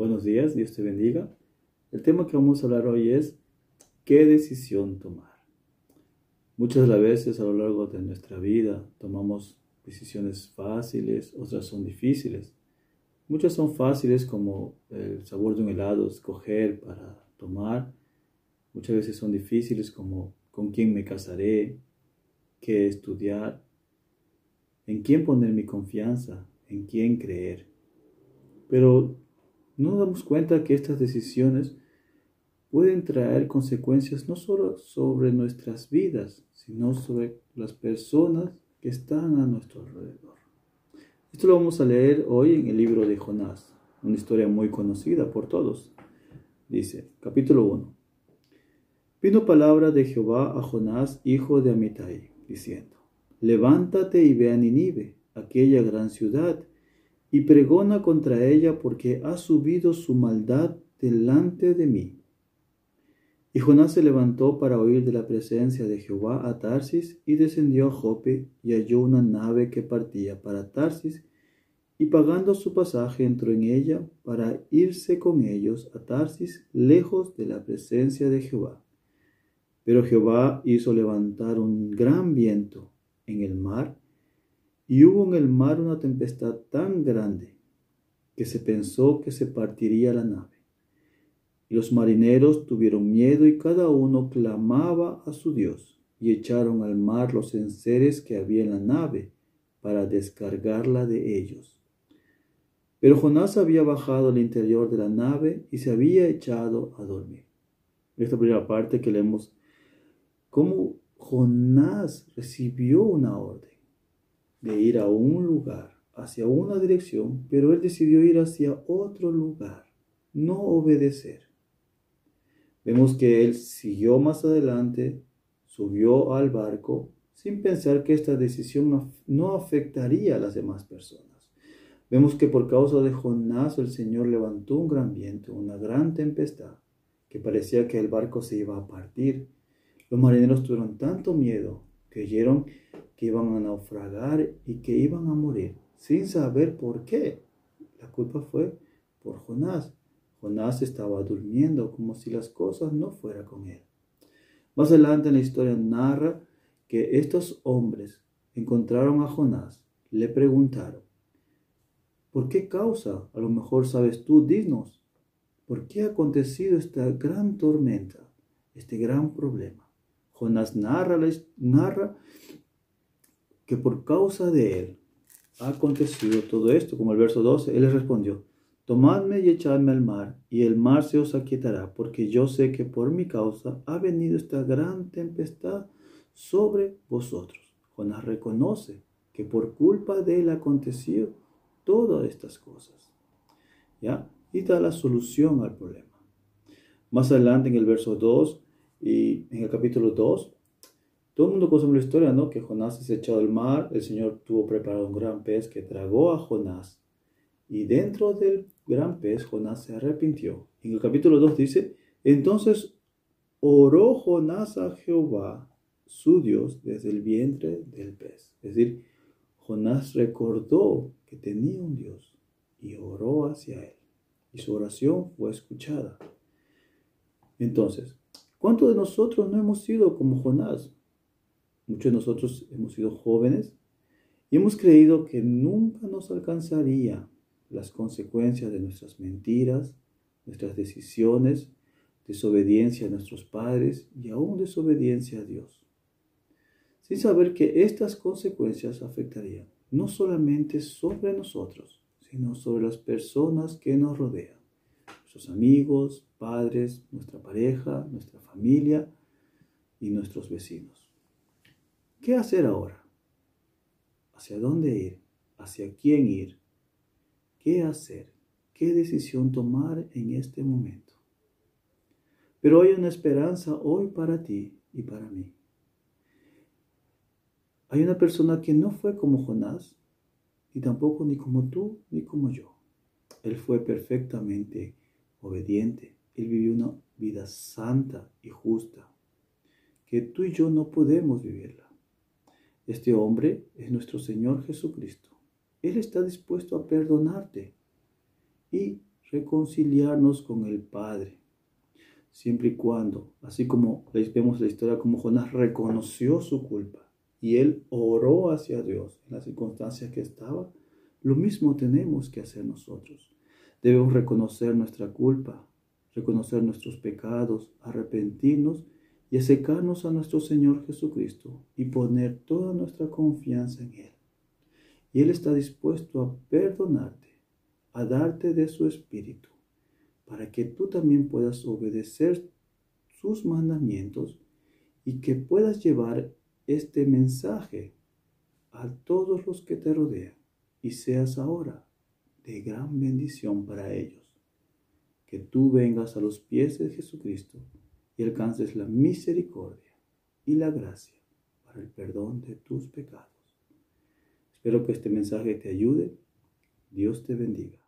Buenos días, Dios te bendiga. El tema que vamos a hablar hoy es ¿qué decisión tomar? Muchas veces a lo largo de nuestra vida tomamos decisiones fáciles, otras son difíciles. Muchas son fáciles como el sabor de un helado, escoger para tomar. Muchas veces son difíciles como con quién me casaré, qué estudiar, en quién poner mi confianza, en quién creer. Pero no damos cuenta que estas decisiones pueden traer consecuencias no solo sobre nuestras vidas, sino sobre las personas que están a nuestro alrededor. Esto lo vamos a leer hoy en el libro de Jonás, una historia muy conocida por todos. Dice, capítulo 1. Vino palabra de Jehová a Jonás, hijo de Amitai, diciendo, Levántate y ve a Ninive, aquella gran ciudad, y pregona contra ella porque ha subido su maldad delante de mí. Y Jonás se levantó para oír de la presencia de Jehová a Tarsis y descendió a Jope y halló una nave que partía para Tarsis y pagando su pasaje entró en ella para irse con ellos a Tarsis lejos de la presencia de Jehová. Pero Jehová hizo levantar un gran viento en el mar y hubo en el mar una tempestad tan grande que se pensó que se partiría la nave. Y los marineros tuvieron miedo y cada uno clamaba a su Dios y echaron al mar los enseres que había en la nave para descargarla de ellos. Pero Jonás había bajado al interior de la nave y se había echado a dormir. Esta primera parte que leemos, cómo Jonás recibió una orden de ir a un lugar, hacia una dirección, pero él decidió ir hacia otro lugar, no obedecer. Vemos que él siguió más adelante, subió al barco, sin pensar que esta decisión no afectaría a las demás personas. Vemos que por causa de Jonás el Señor levantó un gran viento, una gran tempestad, que parecía que el barco se iba a partir. Los marineros tuvieron tanto miedo, creyeron que iban a naufragar y que iban a morir, sin saber por qué. La culpa fue por Jonás. Jonás estaba durmiendo como si las cosas no fueran con él. Más adelante en la historia narra que estos hombres encontraron a Jonás, le preguntaron, ¿por qué causa? A lo mejor sabes tú, dinos, ¿por qué ha acontecido esta gran tormenta, este gran problema? Jonás narra, que por causa de él ha acontecido todo esto, como el verso 12, él les respondió, Tomadme y echadme al mar, y el mar se os aquietará, porque yo sé que por mi causa ha venido esta gran tempestad sobre vosotros. Jonás reconoce que por culpa de él ha acontecido todas estas cosas. ¿Ya? Y da la solución al problema. Más adelante en el verso 2 y en el capítulo 2, todo el mundo conoce la historia, ¿no? Que Jonás se echado al mar, el Señor tuvo preparado un gran pez que tragó a Jonás. Y dentro del gran pez, Jonás se arrepintió. En el capítulo 2 dice, entonces oró Jonás a Jehová, su Dios, desde el vientre del pez. Es decir, Jonás recordó que tenía un Dios y oró hacia él. Y su oración fue escuchada. Entonces, ¿cuántos de nosotros no hemos sido como Jonás? Muchos de nosotros hemos sido jóvenes y hemos creído que nunca nos alcanzaría las consecuencias de nuestras mentiras, nuestras decisiones, desobediencia a nuestros padres y aún desobediencia a Dios. Sin saber que estas consecuencias afectarían no solamente sobre nosotros, sino sobre las personas que nos rodean, nuestros amigos, padres, nuestra pareja, nuestra familia y nuestros vecinos. ¿Qué hacer ahora? ¿Hacia dónde ir? ¿Hacia quién ir? ¿Qué hacer? ¿Qué decisión tomar en este momento? Pero hay una esperanza hoy para ti y para mí. Hay una persona que no fue como Jonás, y tampoco ni como tú ni como yo. Él fue perfectamente obediente. Él vivió una vida santa y justa, que tú y yo no podemos vivirla. Este hombre es nuestro Señor Jesucristo. Él está dispuesto a perdonarte y reconciliarnos con el Padre. Siempre y cuando, así como vemos la historia como Jonás reconoció su culpa y él oró hacia Dios en las circunstancias que estaba, lo mismo tenemos que hacer nosotros. Debemos reconocer nuestra culpa, reconocer nuestros pecados, arrepentirnos y acercarnos a nuestro Señor Jesucristo y poner toda nuestra confianza en Él. Y Él está dispuesto a perdonarte, a darte de su Espíritu, para que tú también puedas obedecer sus mandamientos y que puedas llevar este mensaje a todos los que te rodean y seas ahora de gran bendición para ellos. Que tú vengas a los pies de Jesucristo y alcances la misericordia y la gracia para el perdón de tus pecados. Espero que este mensaje te ayude. Dios te bendiga.